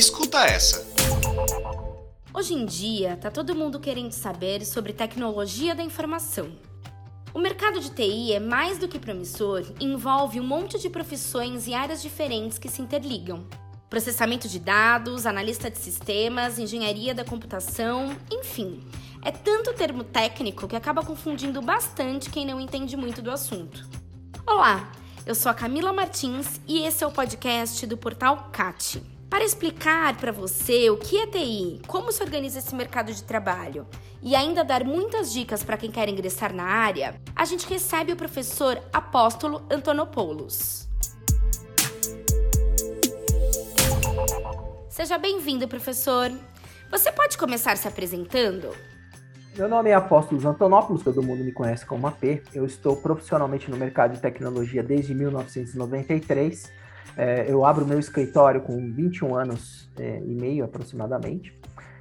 Escuta essa. Hoje em dia, tá todo mundo querendo saber sobre tecnologia da informação. O mercado de TI é mais do que promissor e envolve um monte de profissões e áreas diferentes que se interligam. Processamento de dados, analista de sistemas, engenharia da computação, enfim. É tanto termo técnico que acaba confundindo bastante quem não entende muito do assunto. Olá, eu sou a Camila Martins e esse é o podcast do portal CAT. Para explicar para você o que é TI, como se organiza esse mercado de trabalho e ainda dar muitas dicas para quem quer ingressar na área, a gente recebe o professor Apóstolo Antonopoulos. Seja bem-vindo, professor. Você pode começar se apresentando? Meu nome é Apóstolos Antonopoulos, todo mundo me conhece como AP. Eu estou profissionalmente no mercado de tecnologia desde 1993. É, eu abro meu escritório com 21 anos é, e meio aproximadamente.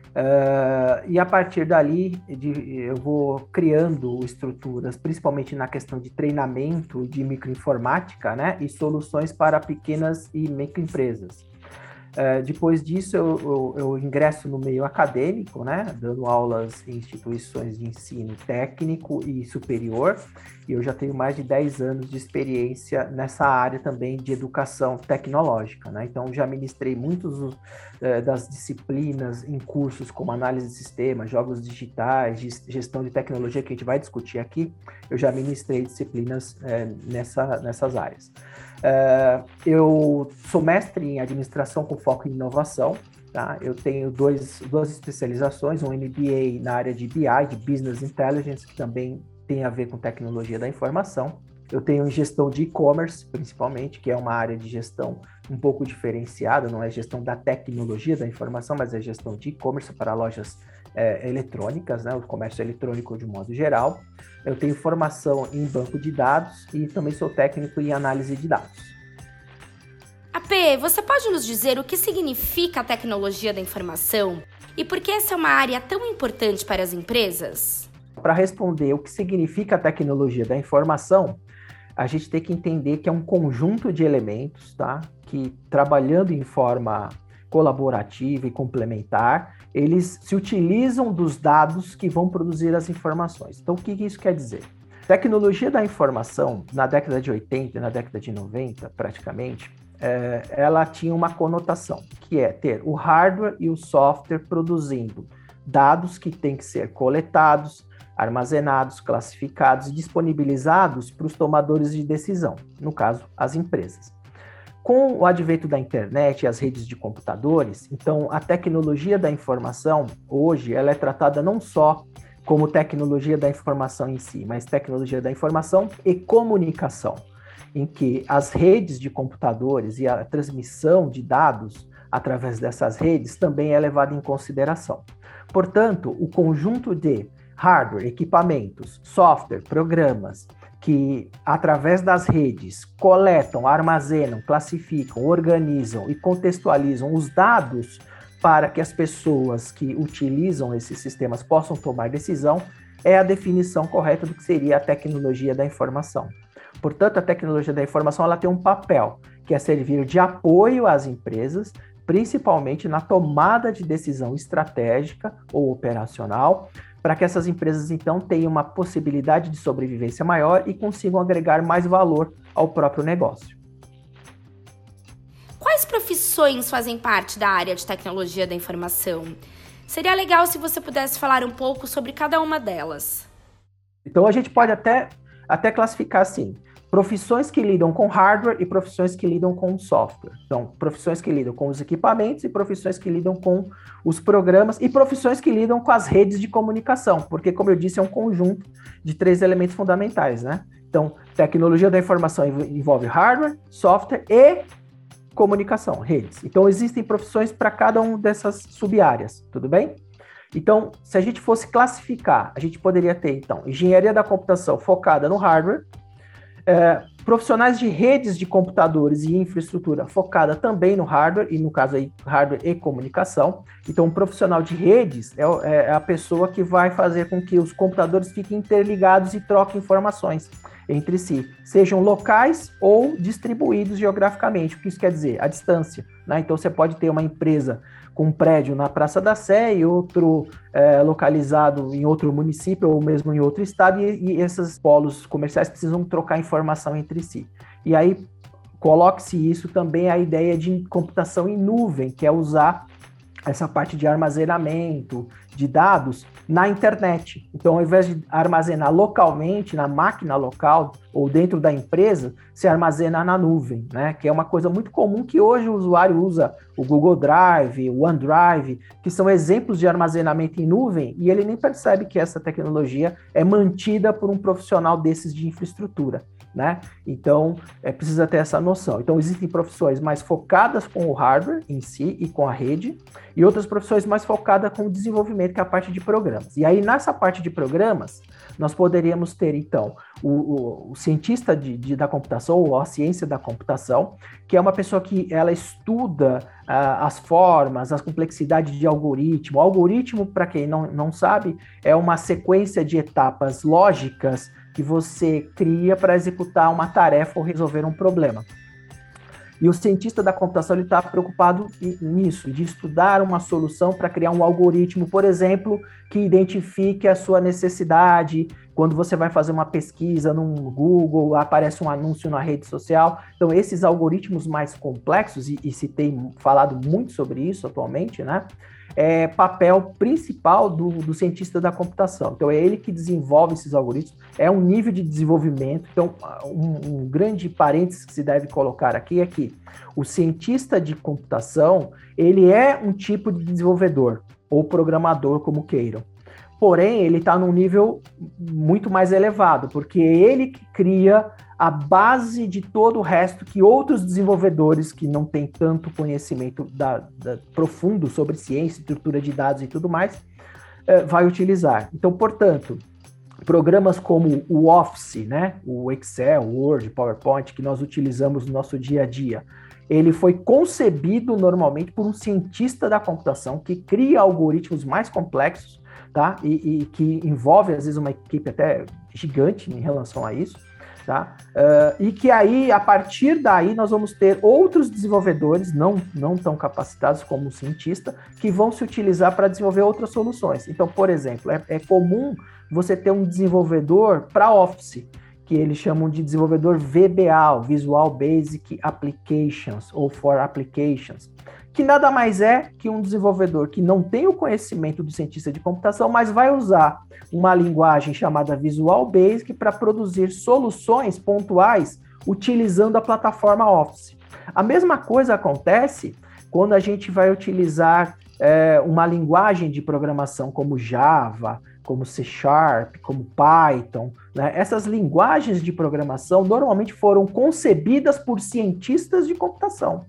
Uh, e a partir dali de, eu vou criando estruturas, principalmente na questão de treinamento de microinformática, né, e soluções para pequenas e microempresas. É, depois disso, eu, eu, eu, ingresso no meio acadêmico, né, dando aulas em instituições de ensino técnico e superior, e eu já tenho mais de 10 anos de experiência nessa área também de educação tecnológica. Né? Então, já ministrei muitos é, das disciplinas em cursos como análise de sistemas, jogos digitais, gestão de tecnologia, que a gente vai discutir aqui, eu já ministrei disciplinas é, nessa, nessas áreas. Uh, eu sou mestre em administração com foco em inovação. Tá? Eu tenho dois, duas especializações, um MBA na área de BI, de Business Intelligence, que também tem a ver com tecnologia da informação. Eu tenho gestão de e-commerce, principalmente, que é uma área de gestão um pouco diferenciada, não é gestão da tecnologia da informação, mas é gestão de e-commerce para lojas é, eletrônicas, né, o comércio eletrônico de modo geral. Eu tenho formação em banco de dados e também sou técnico em análise de dados. AP, você pode nos dizer o que significa a tecnologia da informação e por que essa é uma área tão importante para as empresas? Para responder o que significa a tecnologia da informação, a gente tem que entender que é um conjunto de elementos, tá? Que trabalhando em forma colaborativa e complementar, eles se utilizam dos dados que vão produzir as informações. Então, o que isso quer dizer? Tecnologia da informação, na década de 80 e na década de 90, praticamente, é, ela tinha uma conotação, que é ter o hardware e o software produzindo dados que têm que ser coletados, armazenados, classificados e disponibilizados para os tomadores de decisão, no caso, as empresas. Com o advento da internet e as redes de computadores, então a tecnologia da informação hoje ela é tratada não só como tecnologia da informação em si, mas tecnologia da informação e comunicação, em que as redes de computadores e a transmissão de dados através dessas redes também é levada em consideração. Portanto, o conjunto de hardware, equipamentos, software, programas que, através das redes, coletam, armazenam, classificam, organizam e contextualizam os dados para que as pessoas que utilizam esses sistemas possam tomar decisão, é a definição correta do que seria a tecnologia da informação. Portanto, a tecnologia da informação ela tem um papel, que é servir de apoio às empresas, principalmente na tomada de decisão estratégica ou operacional, para que essas empresas então tenham uma possibilidade de sobrevivência maior e consigam agregar mais valor ao próprio negócio. Quais profissões fazem parte da área de tecnologia da informação? Seria legal se você pudesse falar um pouco sobre cada uma delas. Então a gente pode até, até classificar assim: profissões que lidam com hardware e profissões que lidam com software. Então, profissões que lidam com os equipamentos e profissões que lidam com os programas e profissões que lidam com as redes de comunicação, porque, como eu disse, é um conjunto de três elementos fundamentais, né? Então, tecnologia da informação envolve hardware, software e comunicação, redes. Então, existem profissões para cada uma dessas sub-áreas, tudo bem? Então, se a gente fosse classificar, a gente poderia ter, então, engenharia da computação focada no hardware, é, profissionais de redes de computadores e infraestrutura focada também no hardware, e no caso aí, hardware e comunicação. Então, um profissional de redes é, é a pessoa que vai fazer com que os computadores fiquem interligados e troquem informações. entre si, sejam locais ou distribuídos geograficamente. O que isso quer dizer? A distância. Né? Então você pode ter uma empresa com um prédio na Praça da Sé e outro é, localizado em outro município ou mesmo em outro estado, e, e esses polos comerciais precisam trocar informação entre si. E aí coloque-se isso também a ideia de computação em nuvem, que é usar essa parte de armazenamento de dados na internet. Então, ao invés de armazenar localmente, na máquina local ou dentro da empresa, se armazena na nuvem, né? Que é uma coisa muito comum que hoje o usuário usa o Google Drive, o OneDrive, que são exemplos de armazenamento em nuvem, e ele nem percebe que essa tecnologia é mantida por um profissional desses de infraestrutura né? Então, é, precisa ter essa noção. Então, existem profissões mais focadas com o hardware em si e com a rede, e outras profissões mais focadas com o desenvolvimento, que é a parte de programas. E aí, nessa parte de programas, nós poderíamos ter, então, o, o, o cientista de, de, da computação, ou a ciência da computação, que é uma pessoa que ela estuda uh, as formas, as complexidades de algoritmo. O algoritmo, para quem não, não sabe, é uma sequência de etapas lógicas que você cria para executar uma tarefa ou resolver um problema. E o cientista da computação está preocupado nisso, de estudar uma solução para criar um algoritmo, por exemplo, que identifique a sua necessidade. Quando você vai fazer uma pesquisa no Google, aparece um anúncio na rede social. Então, esses algoritmos mais complexos, e, e se tem falado muito sobre isso atualmente, né? É, papel principal do, do, cientista da computação. Então, é ele que desenvolve esses algoritmos, é um nível de desenvolvimento. Então, um, um grande parênteses que se deve colocar aqui é que o cientista de computação, ele é um tipo de desenvolvedor, ou programador, como queiram. Porém, ele está num nível muito mais elevado, porque é ele que cria a base de todo o resto que outros desenvolvedores que não têm tanto conhecimento da, da, profundo sobre ciência, estrutura de dados e tudo mais, é, vai utilizar. Então, portanto, programas como o Office, né, o Excel, Word, PowerPoint, que nós utilizamos no nosso dia a dia, ele foi concebido normalmente por um cientista da computação que cria algoritmos mais complexos, tá? E, e que envolve às vezes uma equipe até gigante em relação a isso tá? Uh, e que aí, a partir daí, nós vamos ter outros desenvolvedores, não, não tão capacitados como o cientista, que vão se utilizar para desenvolver outras soluções. Então, por exemplo, é, é comum você ter um desenvolvedor para Office, que eles chamam de desenvolvedor VBA, Visual Basic Applications, ou For Applications que nada mais é que um desenvolvedor que não tem o conhecimento do cientista de computação, mas vai usar uma linguagem chamada Visual Basic para produzir soluções pontuais utilizando a plataforma Office. A mesma coisa acontece quando a gente vai utilizar é, uma linguagem de programação como Java, como C Sharp, como Python. Né? Essas linguagens de programação normalmente foram concebidas por cientistas de computação.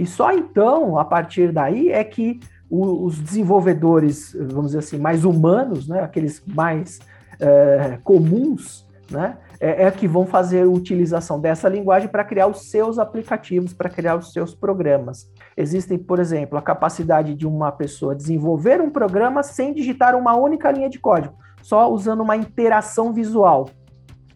E só então, a partir daí, é que o, os desenvolvedores, vamos dizer assim, mais humanos, né, aqueles mais é, comuns, né, é, é, que vão fazer utilização dessa linguagem para criar os seus aplicativos, para criar os seus programas. Existem, por exemplo, a capacidade de uma pessoa desenvolver um programa sem digitar uma única linha de código, só usando uma interação visual,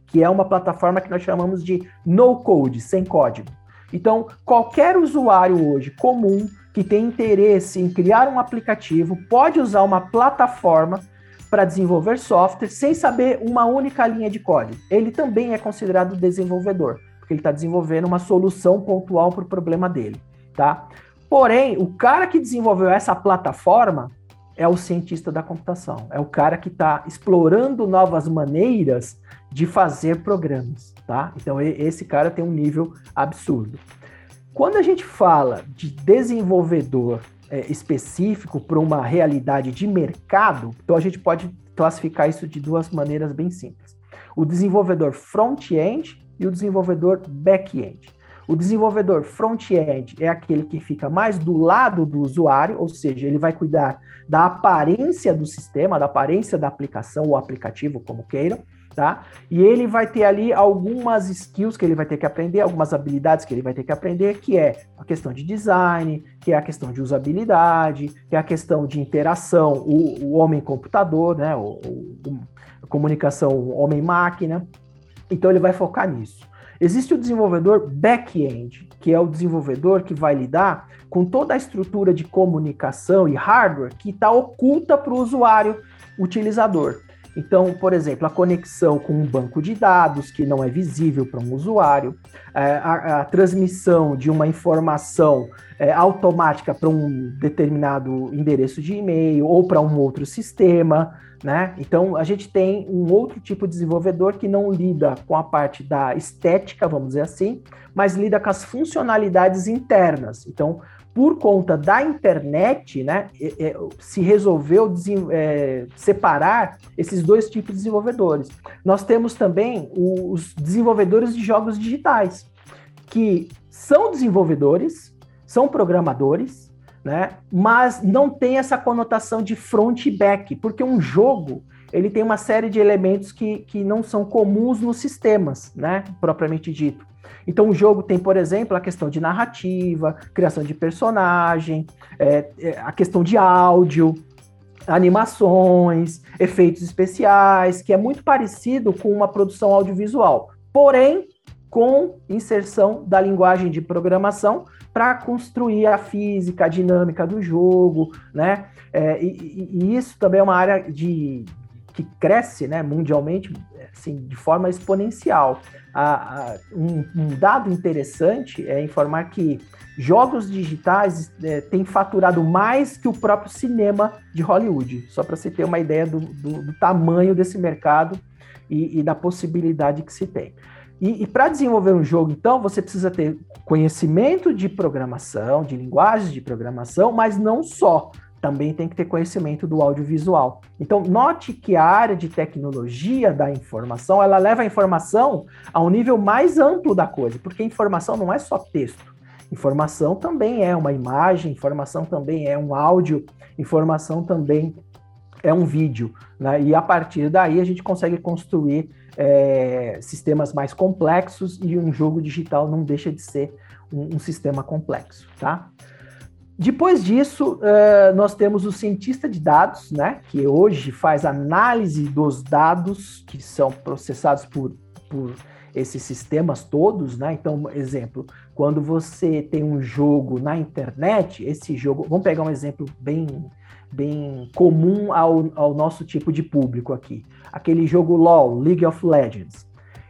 que é uma plataforma que nós chamamos de no code, sem código. Então, qualquer usuário hoje comum que tem interesse em criar um aplicativo pode usar uma plataforma para desenvolver software sem saber uma única linha de código. Ele também é considerado desenvolvedor, porque ele está desenvolvendo uma solução pontual para o problema dele, tá? Porém, o cara que desenvolveu essa plataforma é o cientista da computação, é o cara que está explorando novas maneiras de fazer programas, tá? Então esse cara tem um nível absurdo. Quando a gente fala de desenvolvedor é, específico para uma realidade de mercado, então a gente pode classificar isso de duas maneiras bem simples: o desenvolvedor front-end e o desenvolvedor back-end. O desenvolvedor front-end é aquele que fica mais do lado do usuário, ou seja, ele vai cuidar da aparência do sistema, da aparência da aplicação ou aplicativo, como queiram tá? E ele vai ter ali algumas skills que ele vai ter que aprender, algumas habilidades que ele vai ter que aprender, que é a questão de design, que é a questão de usabilidade, que é a questão de interação, o, o homem-computador, né? O, o, a comunicação homem-máquina. Então ele vai focar nisso. Existe o desenvolvedor back-end, que é o desenvolvedor que vai lidar com toda a estrutura de comunicação e hardware que está oculta para o usuário utilizador. Então, por exemplo, a conexão com um banco de dados que não é visível para um usuário, é, a, a, transmissão de uma informação é, automática para um determinado endereço de e-mail ou para um outro sistema, né? Então, a gente tem um outro tipo de desenvolvedor que não lida com a parte da estética, vamos dizer assim, mas lida com as funcionalidades internas. Então, por conta da internet, né, é, é, se resolveu é, separar esses dois tipos de desenvolvedores. Nós temos também os desenvolvedores de jogos digitais, que são desenvolvedores, são programadores, né, mas não tem essa conotação de front e back, porque um jogo ele tem uma série de elementos que, que não são comuns nos sistemas, né, propriamente dito. Então, o jogo tem, por exemplo, a questão de narrativa, criação de personagem, é, é, a questão de áudio, animações, efeitos especiais, que é muito parecido com uma produção audiovisual, porém com inserção da linguagem de programação para construir a física, a dinâmica do jogo, né? É, e, e, isso também é uma área de, que cresce né, mundialmente assim, de forma exponencial. Um, um, dado interessante é informar que jogos digitais é, têm faturado mais que o próprio cinema de Hollywood, só para você ter uma ideia do, do, do tamanho desse mercado e, e, da possibilidade que se tem. E, e para desenvolver um jogo, então, você precisa ter conhecimento de programação, de linguagens de programação, mas não só também tem que ter conhecimento do audiovisual. Então, note que a área de tecnologia da informação, ela leva a informação a um nível mais amplo da coisa, porque informação não é só texto. Informação também é uma imagem, informação também é um áudio, informação também é um vídeo. Né? E a partir daí a gente consegue construir é, sistemas mais complexos e um jogo digital não deixa de ser um, um sistema complexo, tá? Depois disso, uh, nós temos o cientista de dados, né, que hoje faz análise dos dados que são processados por, por esses sistemas todos, né? Então, exemplo, quando você tem um jogo na internet, esse jogo, vamos pegar um exemplo bem, bem comum ao, ao nosso tipo de público aqui. Aquele jogo LoL, League of Legends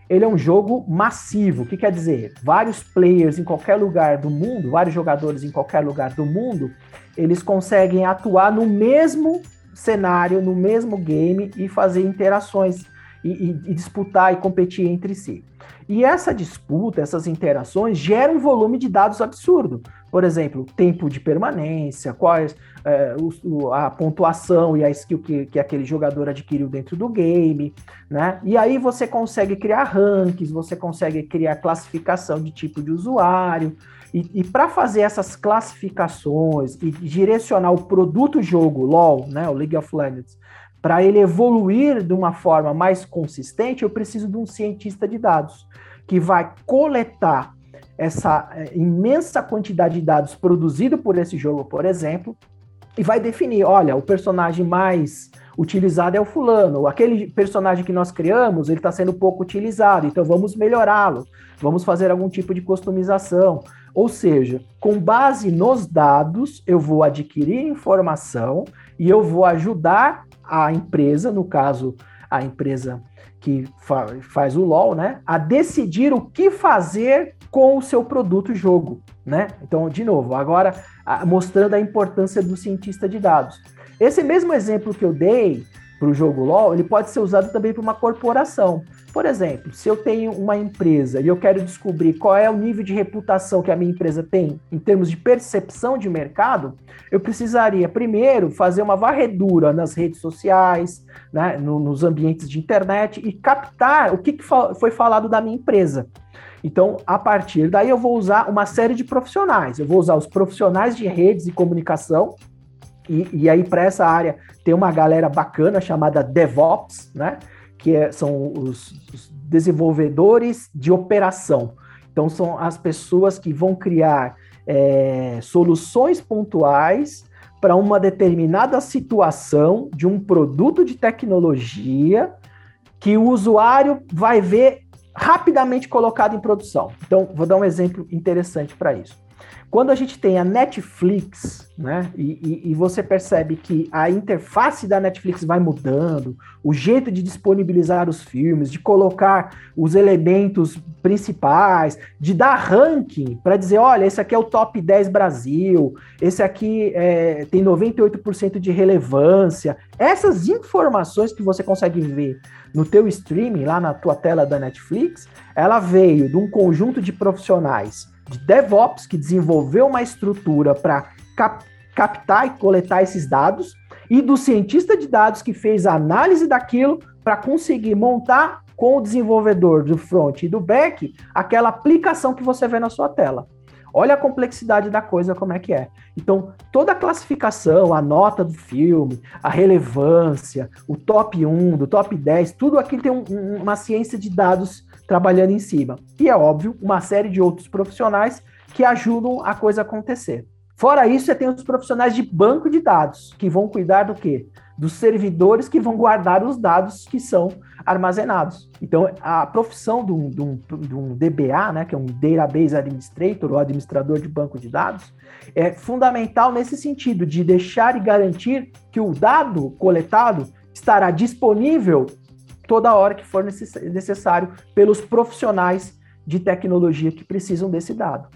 ele é um jogo massivo. O que quer dizer? Vários players em qualquer lugar do mundo, vários jogadores em qualquer lugar do mundo, eles conseguem atuar no mesmo cenário, no mesmo game e fazer interações e, e, e disputar e competir entre si. E essa disputa, essas interações geram um volume de dados absurdo. Por exemplo, tempo de permanência, quais é, o, a pontuação e a skill que, que aquele jogador adquiriu dentro do game, né? E aí você consegue criar rankings, você consegue criar classificação de tipo de usuário. E, e para fazer essas classificações e direcionar o produto jogo, LoL, né, o League of Legends, para ele evoluir de uma forma mais consistente, eu preciso de um cientista de dados que vai coletar essa é, imensa quantidade de dados produzido por esse jogo, por exemplo, e vai definir, olha, o personagem mais utilizado é o fulano, aquele personagem que nós criamos, ele está sendo pouco utilizado, então vamos melhorá-lo, vamos fazer algum tipo de customização. Ou seja, com base nos dados, eu vou adquirir informação e eu vou ajudar a empresa, no caso, a empresa que fa faz o LOL, né, a decidir o que fazer com o seu produto jogo, né? Então, de novo, agora mostrando a importância do cientista de dados. Esse mesmo exemplo que eu dei para o jogo LOL, ele pode ser usado também para uma corporação. Por exemplo, se eu tenho uma empresa e eu quero descobrir qual é o nível de reputação que a minha empresa tem em termos de percepção de mercado, eu precisaria primeiro fazer uma varredura nas redes sociais, né, no, nos ambientes de internet e captar o que, que foi falado da minha empresa. Então, a partir daí, eu vou usar uma série de profissionais. Eu vou usar os profissionais de redes e comunicação, e, e aí, para essa área, tem uma galera bacana chamada DevOps, né? Que é, são os, os desenvolvedores de operação. Então, são as pessoas que vão criar é, soluções pontuais para uma determinada situação de um produto de tecnologia que o usuário vai ver rapidamente colocado em produção. Então, vou dar um exemplo interessante para isso. Quando a gente tem a Netflix, né, e, e, e, você percebe que a interface da Netflix vai mudando, o jeito de disponibilizar os filmes, de colocar os elementos principais, de dar ranking para dizer, olha, esse aqui é o top 10 Brasil, esse aqui é, tem 98% de relevância. Essas informações que você consegue ver no teu streaming, lá na tua tela da Netflix, ela veio de um conjunto de profissionais de DevOps que desenvolveu uma estrutura para cap captar e coletar esses dados, e do cientista de dados que fez a análise daquilo para conseguir montar com o desenvolvedor do front e do back aquela aplicação que você vê na sua tela. Olha a complexidade da coisa, como é que é. Então, toda a classificação, a nota do filme, a relevância, o top 1, do top 10, tudo aquilo tem um, uma ciência de dados trabalhando em cima. E é óbvio, uma série de outros profissionais que ajudam a coisa acontecer. Fora isso, você tem os profissionais de banco de dados, que vão cuidar do quê? Dos servidores que vão guardar os dados que são armazenados. Então, a profissão de um, de um, de um DBA, né, que é um Database Administrator, ou administrador de banco de dados, é fundamental nesse sentido, de deixar e garantir que o dado coletado estará disponível toda hora que for necessário pelos profissionais de tecnologia que precisam desse dado.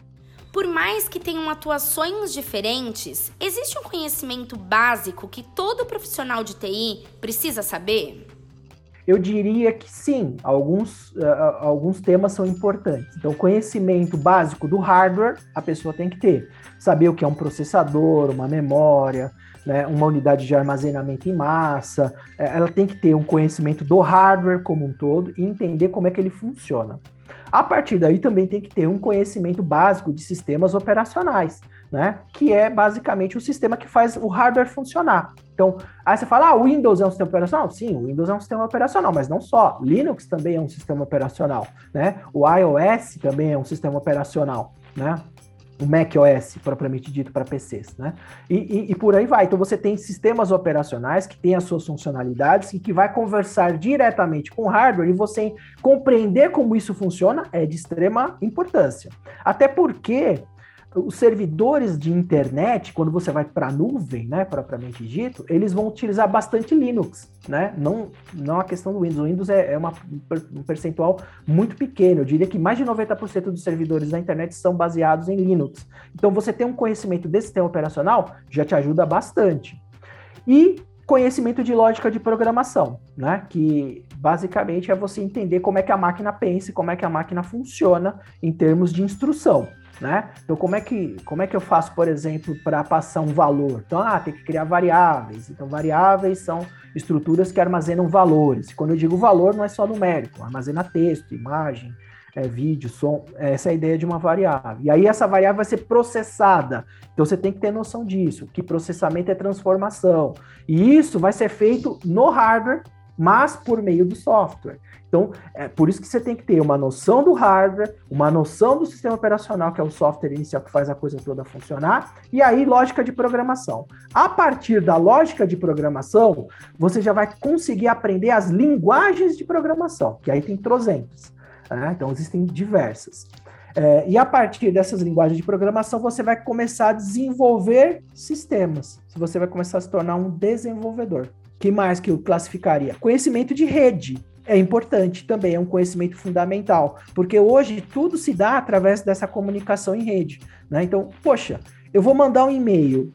Por mais que tenham atuações diferentes, existe um conhecimento básico que todo profissional de TI precisa saber? Eu diria que sim, alguns, uh, alguns temas são importantes. Então, conhecimento básico do hardware a pessoa tem que ter. Saber o que é um processador, uma memória, né, uma unidade de armazenamento em massa, é, ela tem que ter um conhecimento do hardware como um todo e entender como é que ele funciona. A partir daí também tem que ter um conhecimento básico de sistemas operacionais, né? Que é basicamente o sistema que faz o hardware funcionar. Então, aí você fala, ah, o Windows é um sistema operacional? Sim, o Windows é um sistema operacional, mas não só. Linux também é um sistema operacional, né? O iOS também é um sistema operacional, né? O Mac OS propriamente dito para PCs, né? E, e, e, por aí vai. Então você tem sistemas operacionais que têm as suas funcionalidades e que vai conversar diretamente com o hardware e você compreender como isso funciona é de extrema importância. Até porque os servidores de internet, quando você vai para a nuvem, né, propriamente dito, eles vão utilizar bastante Linux, né? Não, não a questão do Windows. O Windows é, é uma, um percentual muito pequeno. Eu diria que mais de 90% dos servidores da internet são baseados em Linux. Então, você ter um conhecimento desse sistema operacional já te ajuda bastante. E conhecimento de lógica de programação, né? Que basicamente é você entender como é que a máquina pensa e como é que a máquina funciona em termos de instrução né? Então, como é que, como é que eu faço, por exemplo, para passar um valor? Então, ah, tem que criar variáveis. Então, variáveis são estruturas que armazenam valores. Quando eu digo valor, não é só numérico, armazena texto, imagem, é, vídeo, som. Essa é a ideia de uma variável. E aí, essa variável vai ser processada. Então, você tem que ter noção disso, que processamento é transformação. E isso vai ser feito no hardware, mas por meio do software. Então, é por isso que você tem que ter uma noção do hardware, uma noção do sistema operacional, que é o software inicial que faz a coisa toda funcionar, e aí lógica de programação. A partir da lógica de programação, você já vai conseguir aprender as linguagens de programação, que aí tem trozentas. Né? Então, existem diversas. É, e a partir dessas linguagens de programação, você vai começar a desenvolver sistemas. Você vai começar a se tornar um desenvolvedor. que mais que eu classificaria? Conhecimento de rede é importante também, é um conhecimento fundamental, porque hoje tudo se dá através dessa comunicação em rede. Né? Então, poxa, eu vou mandar um e-mail.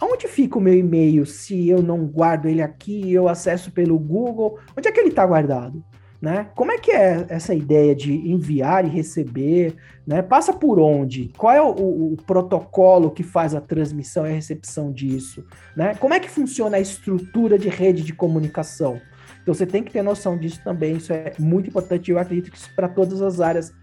Onde fica o meu e-mail se eu não guardo ele aqui, eu acesso pelo Google? Onde é que ele está guardado? Né? Como é que é essa ideia de enviar e receber? Né? Passa por onde? Qual é o, o, protocolo que faz a transmissão e a recepção disso? Né? Como é que funciona a estrutura de rede de comunicação? Então você tem que ter noção disso também, isso é muito importante, eu acredito que isso para todas as áreas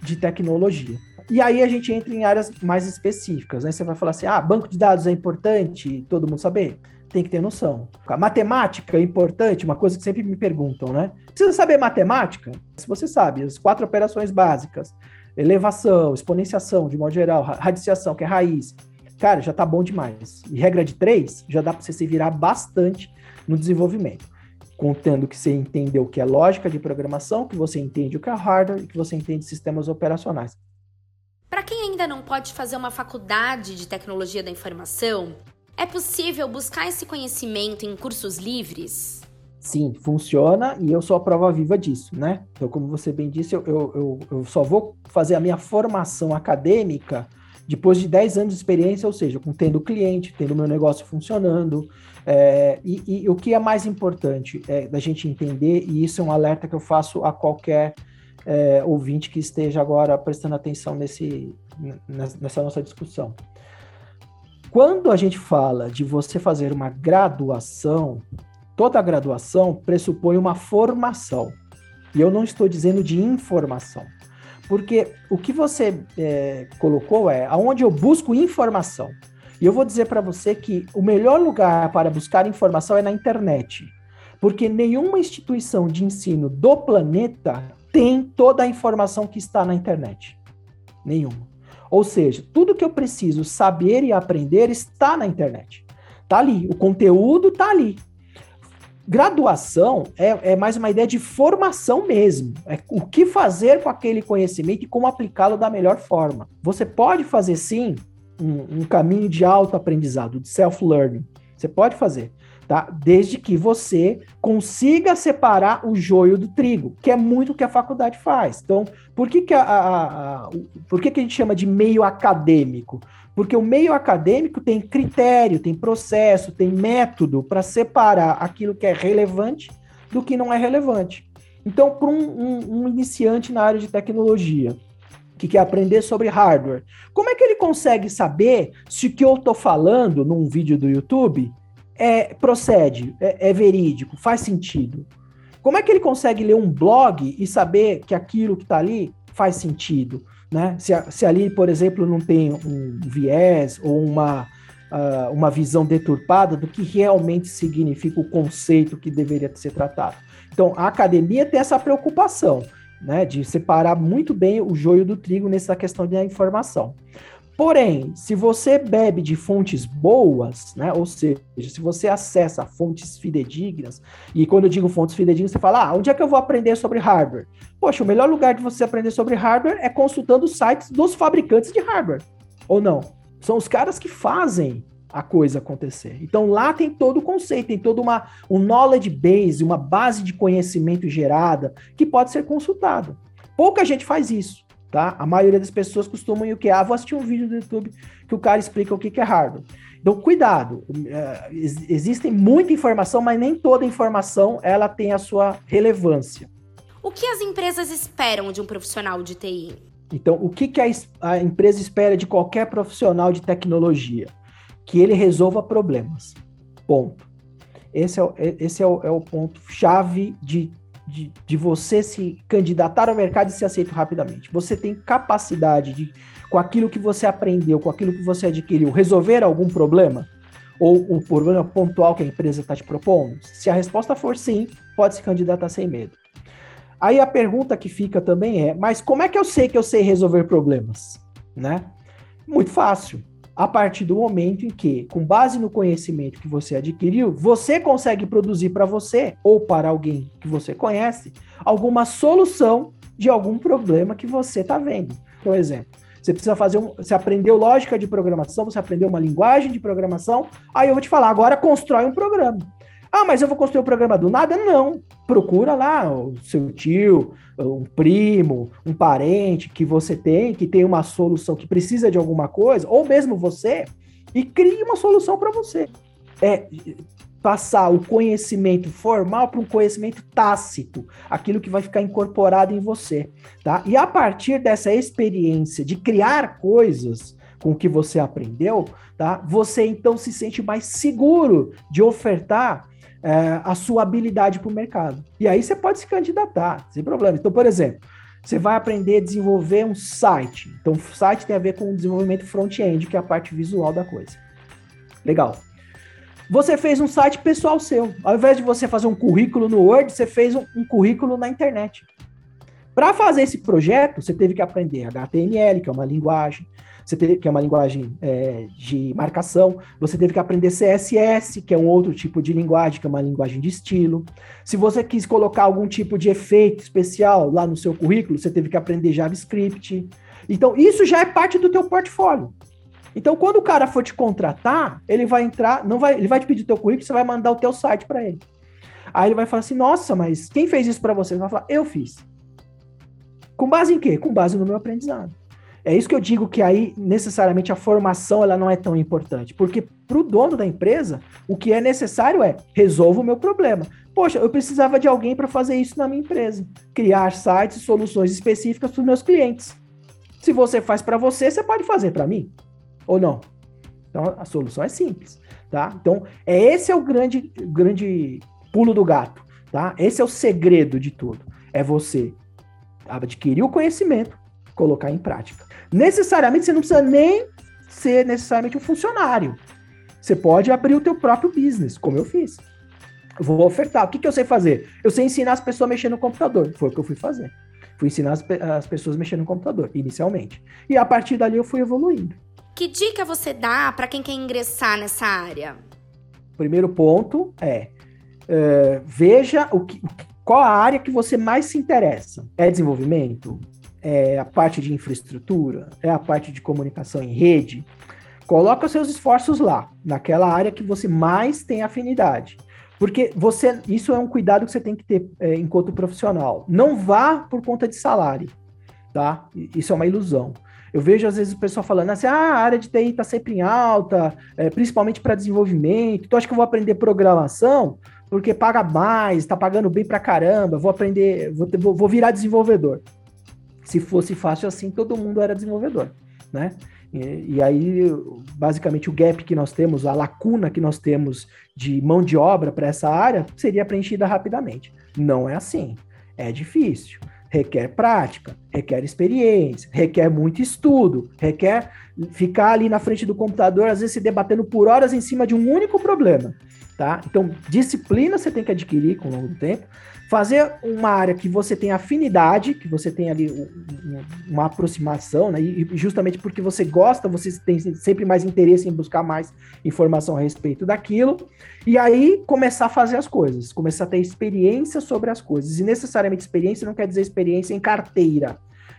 de tecnologia. E aí a gente entra em áreas mais específicas, né? Você vai falar assim: "Ah, banco de dados é importante, todo mundo saber?" Tem que ter noção. A matemática é importante, uma coisa que sempre me perguntam, né? Precisa saber matemática? Se você sabe as quatro operações básicas, elevação, exponenciação, de modo geral, radiciação, que é raiz, cara, já tá bom demais. E regra de três, já dá para você se virar bastante no desenvolvimento contando que você entendeu o que é lógica de programação, que você entende o que é hardware e que você entende sistemas operacionais. Para quem ainda não pode fazer uma faculdade de tecnologia da informação, é possível buscar esse conhecimento em cursos livres? Sim, funciona e eu sou a prova viva disso, né? Então, como você bem disse, eu, eu, eu só vou fazer a minha formação acadêmica depois de 10 anos de experiência, ou seja, com tendo cliente, tendo meu negócio funcionando. É, e, e, o que é mais importante é da gente entender, e isso é um alerta que eu faço a qualquer é, ouvinte que esteja agora prestando atenção nesse, nessa nossa discussão. Quando a gente fala de você fazer uma graduação, toda graduação pressupõe uma formação. E eu não estou dizendo de informação. Porque o que você é, colocou é aonde eu busco informação. E eu vou dizer para você que o melhor lugar para buscar informação é na internet. Porque nenhuma instituição de ensino do planeta tem toda a informação que está na internet. Nenhuma. Ou seja, tudo que eu preciso saber e aprender está na internet. Está ali. O conteúdo está ali. Graduação é, é, mais uma ideia de formação mesmo. É o que fazer com aquele conhecimento e como aplicá-lo da melhor forma. Você pode fazer sim um, um caminho de autoaprendizado, de self-learning. Você pode fazer, tá? Desde que você consiga separar o joio do trigo, que é muito o que a faculdade faz. Então, por que, que, a, a, a, por que, que a gente chama de meio acadêmico? Porque o meio acadêmico tem critério, tem processo, tem método para separar aquilo que é relevante do que não é relevante. Então, para um, um, um, iniciante na área de tecnologia que quer aprender sobre hardware, como é que ele consegue saber se o que eu estou falando num vídeo do YouTube é, procede, é, é verídico, faz sentido? Como é que ele consegue ler um blog e saber que aquilo que está ali faz sentido? Né? Se, se ali, por exemplo, não tem um viés ou uma, uh, uma visão deturpada do que realmente significa o conceito que deveria ser tratado. Então, a academia tem essa preocupação né, de separar muito bem o joio do trigo nessa questão da informação. Porém, se você bebe de fontes boas, né, ou seja, se você acessa fontes fidedignas, e quando eu digo fontes fidedignas, você fala, ah, onde é que eu vou aprender sobre hardware? Poxa, o melhor lugar de você aprender sobre hardware é consultando os sites dos fabricantes de hardware. Ou não? São os caras que fazem a coisa acontecer. Então lá tem todo o conceito, tem todo uma, um knowledge base, uma base de conhecimento gerada que pode ser consultada. Pouca gente faz isso, tá? A maioria das pessoas costumam ir o que? Ah, vou assistir um vídeo do YouTube que o cara explica o que é hardware. Então, cuidado. Uh, existem muita informação, mas nem toda informação ela tem a sua relevância. O que as empresas esperam de um profissional de TI? Então, o que, que a, a empresa espera de qualquer profissional de tecnologia? Que ele resolva problemas. Ponto. Esse é, o, esse é o, é o ponto chave de, de, de, você se candidatar ao mercado e ser aceito rapidamente. Você tem capacidade de, com aquilo que você aprendeu, com aquilo que você adquiriu, resolver algum problema? Ou o problema pontual que a empresa está te propondo? Se a resposta for sim, pode se candidatar sem medo. Aí a pergunta que fica também é: mas como é que eu sei que eu sei resolver problemas? Né? Muito fácil. A partir do momento em que, com base no conhecimento que você adquiriu, você consegue produzir para você ou para alguém que você conhece alguma solução de algum problema que você está vendo. Por exemplo, você precisa fazer um. Você aprendeu lógica de programação, você aprendeu uma linguagem de programação. Aí eu vou te falar, agora constrói um programa. Ah, mas eu vou construir o um programa do nada? Não. Procura lá o seu tio, um primo, um parente que você tem, que tem uma solução, que precisa de alguma coisa, ou mesmo você, e crie uma solução para você. É passar o conhecimento formal para um conhecimento tácito, aquilo que vai ficar incorporado em você, tá? E a partir dessa experiência de criar coisas com o que você aprendeu, tá? Você então se sente mais seguro de ofertar é, a sua habilidade para o mercado. E aí você pode se candidatar, sem problema. Então, por exemplo, você vai aprender a desenvolver um site. Então, site tem a ver com o desenvolvimento front-end, que é a parte visual da coisa. Legal. Você fez um site pessoal seu. Ao invés de você fazer um currículo no Word, você fez um, um currículo na internet. Para fazer esse projeto, você teve que aprender HTML, que é uma linguagem, você teve que é uma linguagem é, de marcação, você teve que aprender CSS, que é um outro tipo de linguagem, que é uma linguagem de estilo. Se você quis colocar algum tipo de efeito especial lá no seu currículo, você teve que aprender JavaScript. Então, isso já é parte do teu portfólio. Então, quando o cara for te contratar, ele vai entrar, não vai, ele vai te pedir o teu currículo, você vai mandar o teu site para ele. Aí ele vai falar assim: "Nossa, mas quem fez isso para você?" Ele vai falar: "Eu fiz". Com base em quê? Com base no meu aprendizado. É isso que eu digo que aí necessariamente a formação ela não é tão importante, porque para o dono da empresa o que é necessário é resolva o meu problema. Poxa, eu precisava de alguém para fazer isso na minha empresa, criar sites e soluções específicas para os meus clientes. Se você faz para você, você pode fazer para mim ou não. Então a solução é simples, tá? Então é esse é o grande grande pulo do gato, tá? Esse é o segredo de tudo. É você adquirir o conhecimento, colocar em prática. Necessariamente você não precisa nem ser necessariamente um funcionário. Você pode abrir o teu próprio business, como eu fiz. Eu vou ofertar. O que, que eu sei fazer? Eu sei ensinar as pessoas a mexer no computador. Foi o que eu fui fazer. Fui ensinar as, as pessoas a mexer no computador, inicialmente. E a partir dali eu fui evoluindo. Que dica você dá para quem quer ingressar nessa área? Primeiro ponto é, é veja o que, qual a área que você mais se interessa. É desenvolvimento? É a parte de infraestrutura, é a parte de comunicação em rede, coloca seus esforços lá, naquela área que você mais tem afinidade. Porque você, isso é um cuidado que você tem que ter é, enquanto profissional. Não vá por conta de salário, tá? Isso é uma ilusão. Eu vejo às vezes o pessoal falando assim: ah, a área de TI está sempre em alta, é, principalmente para desenvolvimento. Então acho que eu vou aprender programação porque paga mais, está pagando bem para caramba. Vou aprender, vou, vou virar desenvolvedor se fosse fácil assim, todo mundo era desenvolvedor, né? E, e, aí, basicamente, o gap que nós temos, a lacuna que nós temos de mão de obra para essa área seria preenchida rapidamente. Não é assim. É difícil. Requer prática, requer experiência, requer muito estudo, requer ficar ali na frente do computador, às vezes se debatendo por horas em cima de um único problema. Tá? Então, disciplina você tem que adquirir com o longo do tempo, fazer uma área que você tem afinidade, que você tem ali uma aproximação, né? E justamente porque você gosta, você tem sempre mais interesse em buscar mais informação a respeito daquilo, e aí começar a fazer as coisas, começar a ter experiência sobre as coisas. E necessariamente experiência não quer dizer experiência em carteira,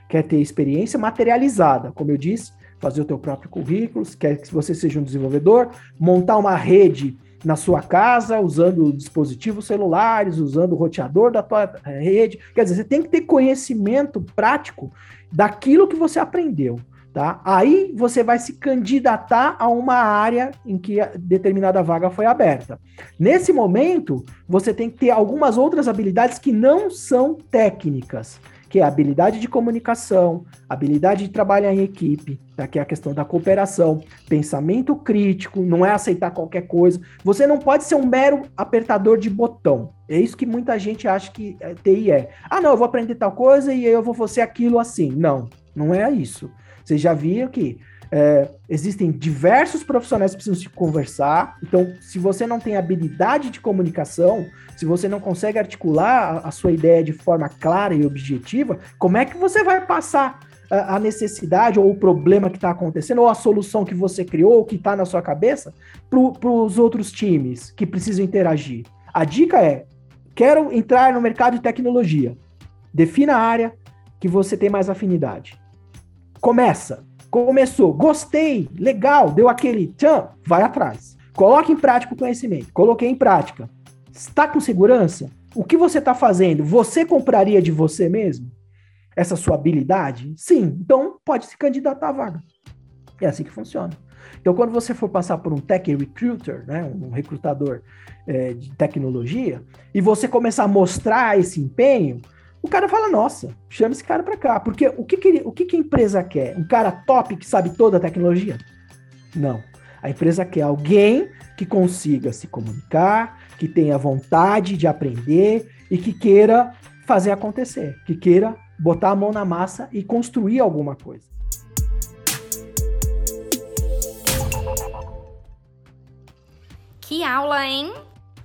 quer ter experiência materializada, como eu disse, fazer o teu próprio currículo, quer que você seja um desenvolvedor, montar uma rede na sua casa, usando dispositivos celulares, usando o roteador da tua eh, rede. Quer dizer, você tem que ter conhecimento prático daquilo que você aprendeu. Tá? Aí você vai se candidatar a uma área em que determinada vaga foi aberta. Nesse momento, você tem que ter algumas outras habilidades que não são técnicas que é habilidade de comunicação, habilidade de trabalhar em equipe? Que é a questão da cooperação, pensamento crítico, não é aceitar qualquer coisa. Você não pode ser um mero apertador de botão. É isso que muita gente acha que é, TI é. Ah, não, eu vou aprender tal coisa e eu vou fazer aquilo assim. Não, não é isso. Vocês já viram que é, existem diversos profissionais que precisam se conversar. Então, se você não tem habilidade de comunicação, se você não consegue articular a, a sua ideia de forma clara e objetiva, como é que você vai passar a, necessidade ou o problema que está acontecendo, ou a solução que você criou, que está na sua cabeça, para os outros times que precisam interagir? A dica é: quero entrar no mercado de tecnologia. Defina a área que você tem mais afinidade. Começa Começou, gostei, legal, deu aquele tchan, vai atrás. Coloque em prática o conhecimento. Coloquei em prática. Está com segurança? O que você está fazendo? Você compraria de você mesmo? Essa sua habilidade? Sim. Então, pode se candidatar à vaga. É assim que funciona. Então, quando você for passar por um tech recruiter, né, um recrutador é, de tecnologia, e você começar a mostrar esse empenho, o cara fala, nossa, chama esse cara para cá. Porque o que, que, o que, que a empresa quer? Um cara top que sabe toda a tecnologia? Não. A empresa quer alguém que consiga se comunicar, que tenha vontade de aprender e que queira fazer acontecer, que queira botar a mão na massa e construir alguma coisa. Que aula, hein?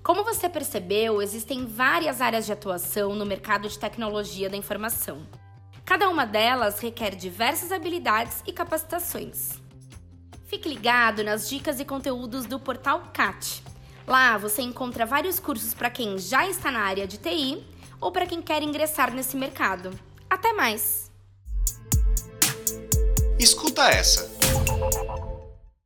Como você percebeu, existem várias áreas de atuação no mercado de tecnologia da informação. Cada uma delas requer diversas habilidades e capacitações. Fique ligado nas dicas e conteúdos do portal CAT. Lá você encontra vários cursos para quem já está na área de TI ou para quem quer ingressar nesse mercado. Até mais! Escuta essa!